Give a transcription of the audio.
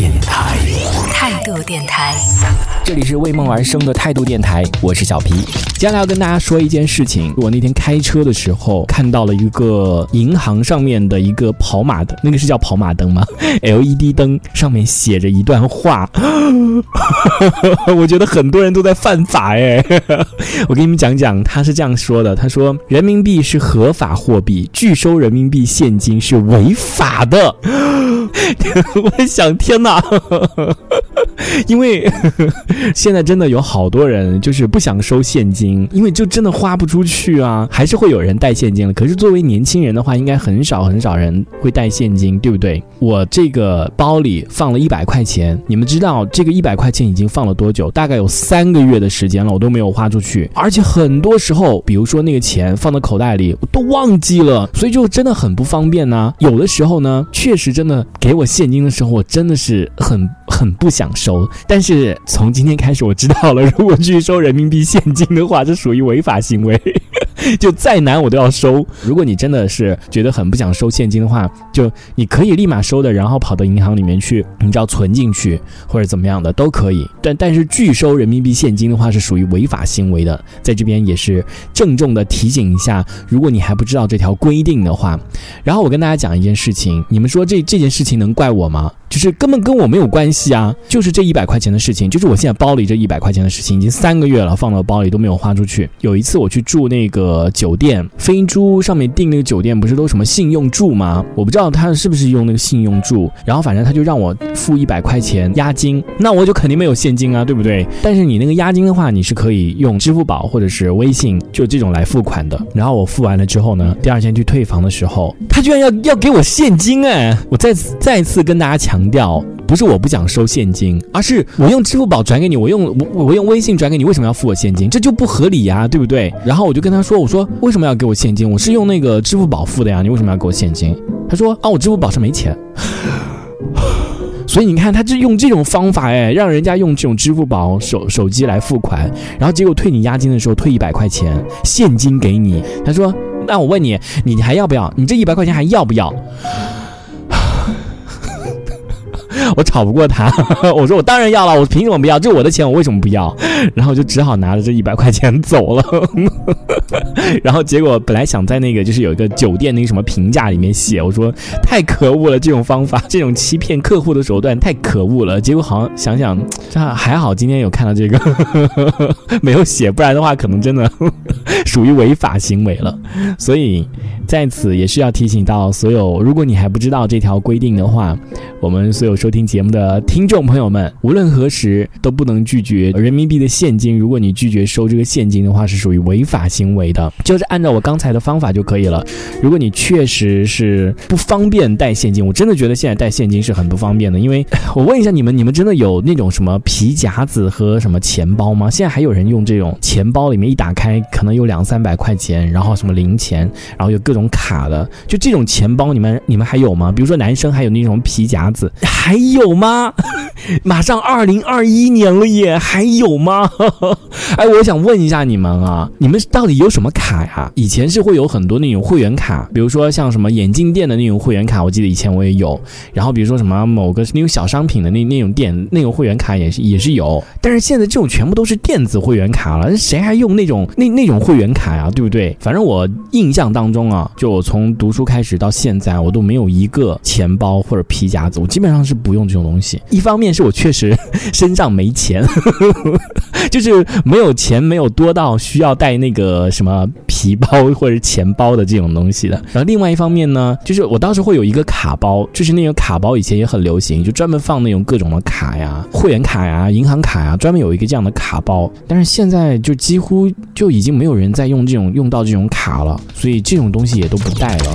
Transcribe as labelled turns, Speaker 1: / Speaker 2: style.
Speaker 1: 电台。
Speaker 2: 态度电台。
Speaker 1: 这里是为梦而生的态度电台，我是小皮。接下来要跟大家说一件事情，我那天开车的时候看到了一个银行上面的一个跑马灯，那个是叫跑马灯吗？LED 灯上面写着一段话，我觉得很多人都在犯法哎。我给你们讲讲，他是这样说的：他说，人民币是合法货币，拒收人民币现金是违法的。我想，天哪！因为 现在真的有好多人就是不想收现金，因为就真的花不出去啊，还是会有人带现金了。可是作为年轻人的话，应该很少很少人会带现金，对不对？我这个包里放了一百块钱，你们知道这个一百块钱已经放了多久？大概有三个月的时间了，我都没有花出去。而且很多时候，比如说那个钱放到口袋里，我都忘记了，所以就真的很不方便呢。有的时候呢，确实真的给我现金的时候，我真的是很很不想收。但是从今天开始，我知道了，如果拒收人民币现金的话，这属于违法行为。就再难我都要收。如果你真的是觉得很不想收现金的话，就你可以立马收的，然后跑到银行里面去，你只要存进去或者怎么样的都可以。但但是拒收人民币现金的话是属于违法行为的，在这边也是郑重的提醒一下，如果你还不知道这条规定的话，然后我跟大家讲一件事情，你们说这这件事情能怪我吗？就是根本跟我没有关系啊，就是这一百块钱的事情，就是我现在包里这一百块钱的事情，已经三个月了，放到包里都没有花出去。有一次我去住那个酒店，飞猪上面订那个酒店不是都什么信用住吗？我不知道他是不是用那个信用住，然后反正他就让我付一百块钱押金，那我就肯定没有现金啊，对不对？但是你那个押金的话，你是可以用支付宝或者是微信就这种来付款的。然后我付完了之后呢，第二天去退房的时候，他居然要要给我现金哎！我再次再次跟大家强。强调不是我不想收现金，而是我用支付宝转给你，我用我我用微信转给你，为什么要付我现金？这就不合理呀，对不对？然后我就跟他说，我说为什么要给我现金？我是用那个支付宝付的呀，你为什么要给我现金？他说啊，我支付宝上没钱。所以你看，他就用这种方法，哎，让人家用这种支付宝手手机来付款，然后结果退你押金的时候退一百块钱现金给你。他说，那我问你，你还要不要？你这一百块钱还要不要？我吵不过他，我说我当然要了，我凭什么不要？这是我的钱，我为什么不要？然后就只好拿着这一百块钱走了。然后结果本来想在那个就是有一个酒店那个什么评价里面写，我说太可恶了，这种方法，这种欺骗客户的手段太可恶了。结果好像想想，这还好今天有看到这个 没有写，不然的话可能真的属于违法行为了。所以在此也是要提醒到所有，如果你还不知道这条规定的话，我们所有收听节目的听众朋友们，无论何时都不能拒绝人民币的现金。如果你拒绝收这个现金的话，是属于违法行为的。就是按照我刚才的方法就可以了。如果你确实是不方便带现金，我真的觉得现在带现金是很不方便的。因为 我问一下你们，你们真的有那种什么皮夹子和什么钱包吗？现在还有人用这种钱包，里面一打开可能有两三百块钱，然后什么零钱，然后有各种卡的，就这种钱包，你们你们还有吗？比如说男生还有那种皮夹子，还有吗？马上二零二一年了耶，还有吗？哎，我想问一下你们啊，你们到底有什么卡呀？以前是会有很多那种会员卡，比如说像什么眼镜店的那种会员卡，我记得以前我也有。然后比如说什么某个那种小商品的那那种店那种会员卡也是也是有。但是现在这种全部都是电子会员卡了，谁还用那种那那种会员卡呀？对不对？反正我印象当中啊，就我从读书开始到现在，我都没有一个钱包或者皮夹子，我基本上是不用这种东西。一方面是我确实身上没钱，就是没有钱，没有多到需要带那个什么皮包或者钱包的这种东西的。然后另外一方面呢，就是我当时会有一个卡包，就是那种卡包以前也很流行，就专门放那种各种的卡呀、会员卡呀、银行卡呀，专门有一个这样的卡包。但是现在就几乎就已经没有人在用这种用到这种卡了，所以这种东西也都不带了。